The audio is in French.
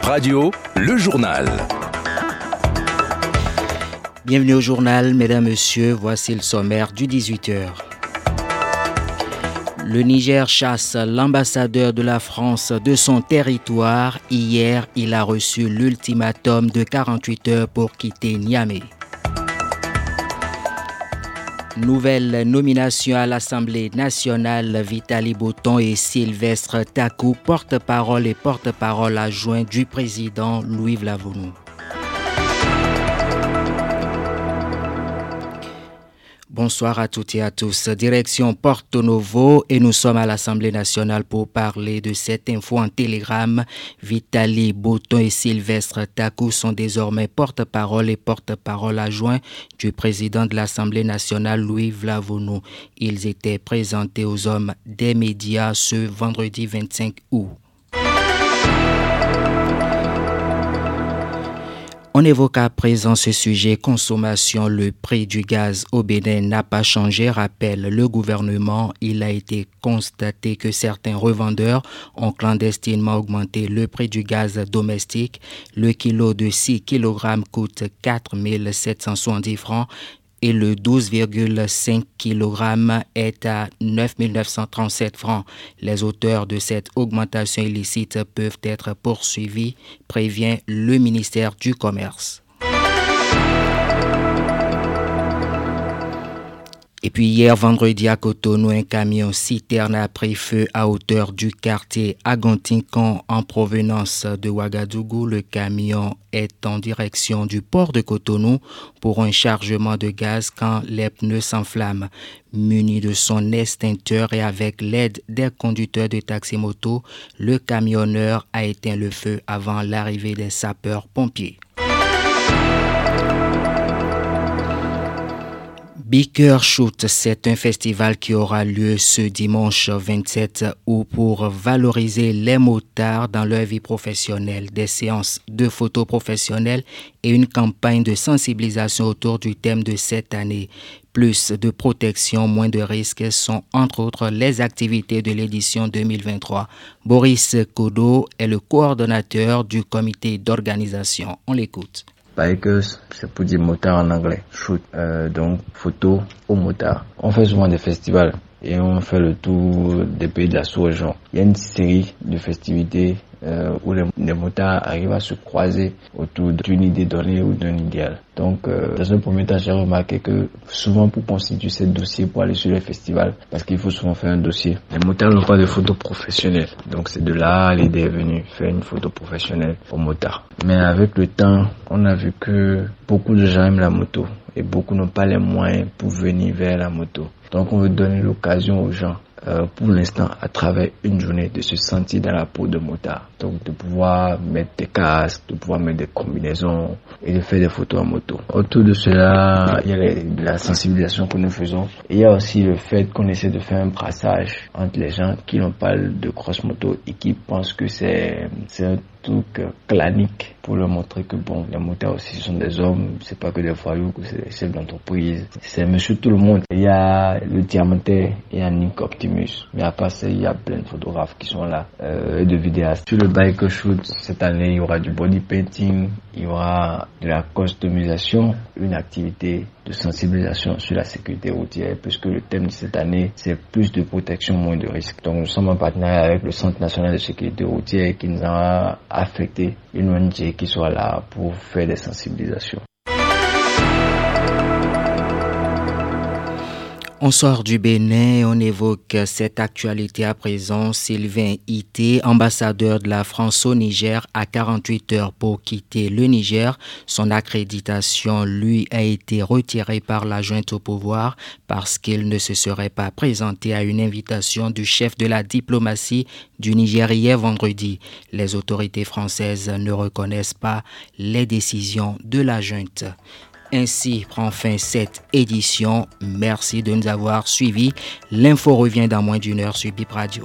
Radio, le journal. Bienvenue au journal, mesdames, messieurs. Voici le sommaire du 18h. Le Niger chasse l'ambassadeur de la France de son territoire. Hier, il a reçu l'ultimatum de 48 heures pour quitter Niamey. Nouvelle nomination à l'Assemblée nationale, Vitali Bouton et Sylvestre Takou, porte-parole et porte-parole adjoint du président Louis Vlavounou. Bonsoir à toutes et à tous. Direction Porto Novo et nous sommes à l'Assemblée nationale pour parler de cette info en télégramme. Vitali Bouton et Sylvestre Takou sont désormais porte-parole et porte-parole adjoint du président de l'Assemblée nationale Louis Vlavounou. Ils étaient présentés aux hommes des médias ce vendredi 25 août. On évoque à présent ce sujet consommation. Le prix du gaz au Bénin n'a pas changé, rappelle le gouvernement. Il a été constaté que certains revendeurs ont clandestinement augmenté le prix du gaz domestique. Le kilo de 6 kg coûte 4 770 francs et le 12,5 kg est à 9 937 francs. Les auteurs de cette augmentation illicite peuvent être poursuivis, prévient le ministère du Commerce. Et puis hier vendredi à Cotonou, un camion citerne a pris feu à hauteur du quartier Agontincan en provenance de Ouagadougou. Le camion est en direction du port de Cotonou pour un chargement de gaz quand les pneus s'enflamment. Muni de son extincteur et avec l'aide des conducteurs de taxi-moto, le camionneur a éteint le feu avant l'arrivée des sapeurs-pompiers. Beaker Shoot, c'est un festival qui aura lieu ce dimanche 27 août pour valoriser les motards dans leur vie professionnelle, des séances de photos professionnelles et une campagne de sensibilisation autour du thème de cette année. Plus de protection, moins de risques sont entre autres les activités de l'édition 2023. Boris Kodo est le coordonnateur du comité d'organisation. On l'écoute. Bikers, c'est pour dire motard en anglais. Shoot, euh, donc photo au motard. On fait souvent des festivals et on fait le tour des pays de la sous-région. Il y a une série de festivités euh, où les, motards arrivent à se croiser autour d'une idée donnée ou d'un idéal. Donc, euh, dans un premier temps, j'ai remarqué que souvent pour constituer ces dossiers, pour aller sur les festivals, parce qu'il faut souvent faire un dossier, les motards n'ont pas de photo professionnelle. Donc, c'est de là l'idée est venue, faire une photo professionnelle aux motards. Mais avec le temps, on a vu que beaucoup de gens aiment la moto et beaucoup n'ont pas les moyens pour venir vers la moto. Donc, on veut donner l'occasion aux gens euh, pour l'instant à travers une journée de se sentir dans la peau de motard. Donc de pouvoir mettre des casques, de pouvoir mettre des combinaisons et de faire des photos en moto. Autour de cela, il y a la sensibilisation que nous faisons. Il y a aussi le fait qu'on essaie de faire un brassage entre les gens qui n'ont pas de cross moto et qui pensent que c'est un truc clanique pour leur montrer que bon, les motards aussi sont des hommes, c'est pas que des voyous, c'est des chefs d'entreprise, c'est monsieur tout le monde. Il y a le diamantais, il y a Nick Optimus, mais à part ça, il y a plein de photographes qui sont là, euh, et de vidéastes. Sur le bike shoot, cette année, il y aura du body painting, il y aura de la customisation, une activité de sensibilisation sur la sécurité routière, puisque le thème de cette année, c'est plus de protection, moins de risques. Donc nous sommes en partenariat avec le Centre national de sécurité routière qui nous a affecté une ONG qui soit là pour faire des sensibilisations. On sort du Bénin, on évoque cette actualité à présent. Sylvain Ité, ambassadeur de la France au Niger, a 48 heures pour quitter le Niger. Son accréditation, lui, a été retirée par la junte au pouvoir parce qu'il ne se serait pas présenté à une invitation du chef de la diplomatie du Niger hier vendredi. Les autorités françaises ne reconnaissent pas les décisions de la junte. Ainsi prend fin cette édition. Merci de nous avoir suivis. L'info revient dans moins d'une heure sur Bip Radio.